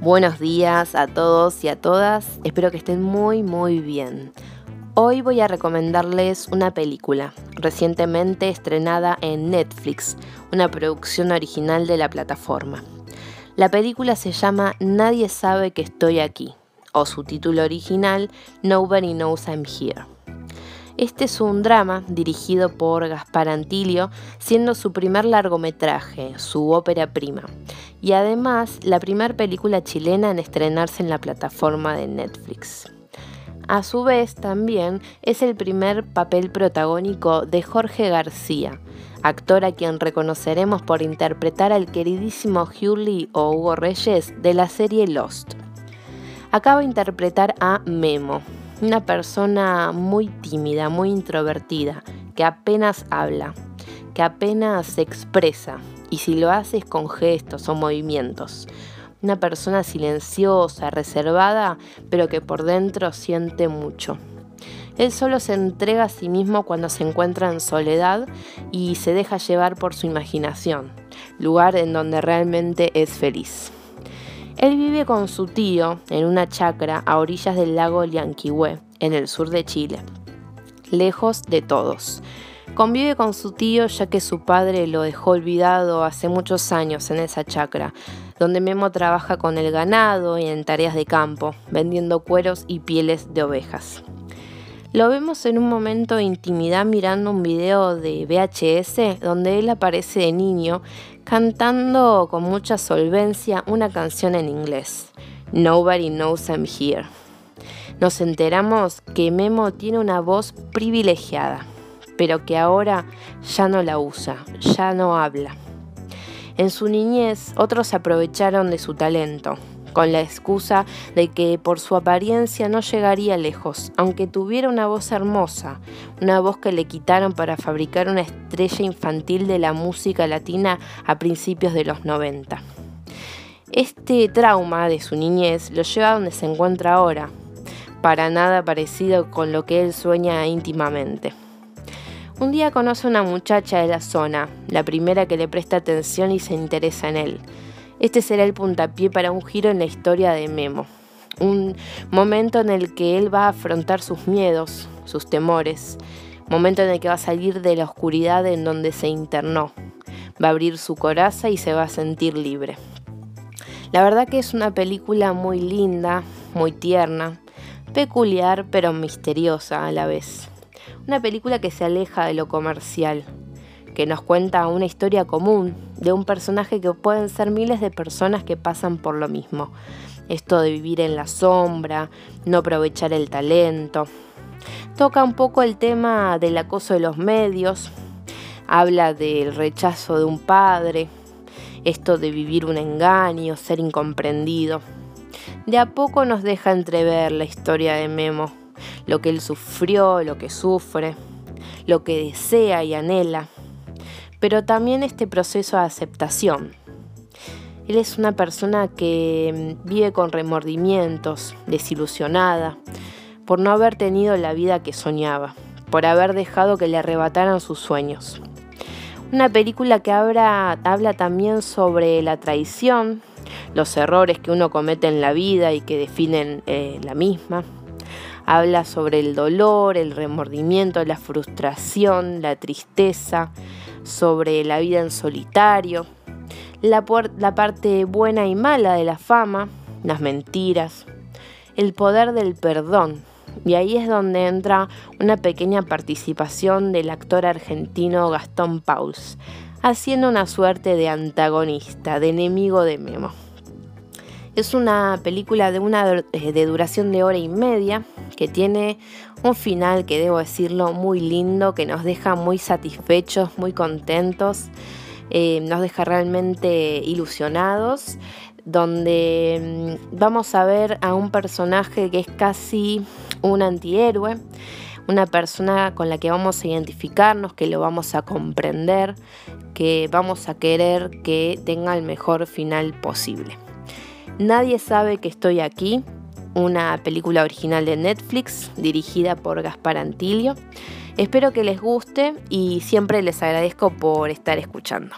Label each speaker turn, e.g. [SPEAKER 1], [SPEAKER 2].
[SPEAKER 1] Buenos días a todos y a todas, espero que estén muy muy bien. Hoy voy a recomendarles una película recientemente estrenada en Netflix, una producción original de la plataforma. La película se llama Nadie sabe que estoy aquí, o su título original Nobody Knows I'm Here. Este es un drama dirigido por Gaspar Antilio, siendo su primer largometraje, su ópera prima, y además la primera película chilena en estrenarse en la plataforma de Netflix. A su vez, también es el primer papel protagónico de Jorge García, actor a quien reconoceremos por interpretar al queridísimo Hugh o Hugo Reyes de la serie Lost. Acaba de interpretar a Memo, una persona muy tímida, muy introvertida, que apenas habla, que apenas se expresa, y si lo hace es con gestos o movimientos. Una persona silenciosa, reservada, pero que por dentro siente mucho. Él solo se entrega a sí mismo cuando se encuentra en soledad y se deja llevar por su imaginación, lugar en donde realmente es feliz. Él vive con su tío en una chacra a orillas del lago Lianquihue, en el sur de Chile, lejos de todos. Convive con su tío ya que su padre lo dejó olvidado hace muchos años en esa chacra, donde Memo trabaja con el ganado y en tareas de campo, vendiendo cueros y pieles de ovejas. Lo vemos en un momento de intimidad mirando un video de VHS donde él aparece de niño cantando con mucha solvencia una canción en inglés, Nobody Knows I'm Here. Nos enteramos que Memo tiene una voz privilegiada, pero que ahora ya no la usa, ya no habla. En su niñez otros aprovecharon de su talento, con la excusa de que por su apariencia no llegaría lejos, aunque tuviera una voz hermosa, una voz que le quitaron para fabricar una estrella infantil de la música latina a principios de los 90. Este trauma de su niñez lo lleva a donde se encuentra ahora, para nada parecido con lo que él sueña íntimamente. Un día conoce a una muchacha de la zona, la primera que le presta atención y se interesa en él. Este será el puntapié para un giro en la historia de Memo. Un momento en el que él va a afrontar sus miedos, sus temores. Momento en el que va a salir de la oscuridad en donde se internó. Va a abrir su coraza y se va a sentir libre. La verdad que es una película muy linda, muy tierna, peculiar pero misteriosa a la vez. Una película que se aleja de lo comercial, que nos cuenta una historia común de un personaje que pueden ser miles de personas que pasan por lo mismo. Esto de vivir en la sombra, no aprovechar el talento. Toca un poco el tema del acoso de los medios, habla del rechazo de un padre, esto de vivir un engaño, ser incomprendido. De a poco nos deja entrever la historia de Memo, lo que él sufrió, lo que sufre, lo que desea y anhela pero también este proceso de aceptación. Él es una persona que mm, vive con remordimientos, desilusionada, por no haber tenido la vida que soñaba, por haber dejado que le arrebataran sus sueños. Una película que habla, también sobre la traición, los errores que uno comete en la vida y que definen eh, la misma. Habla sobre el dolor, el remordimiento, la frustración, la tristeza, sobre la vida en solitario, la, parte buena y mala de la fama, las mentiras, el poder del perdón. Y ahí es donde entra una pequeña participación del actor argentino Gastón Pauls, haciendo una suerte de antagonista, de enemigo de Memo. Es una película de una eh, de duración de hora y media que tiene un final que debo decirlo muy lindo, que nos deja muy satisfechos, muy contentos, eh, nos deja realmente ilusionados, donde mm, vamos a ver a un personaje que es casi un antihéroe, una persona con la que vamos a identificarnos, que lo vamos a comprender, que vamos a querer que tenga el mejor final posible. Nadie sabe que estoy aquí, una película original de Netflix dirigida por Gaspar Antilio. Espero que les guste y siempre les agradezco por estar escuchando.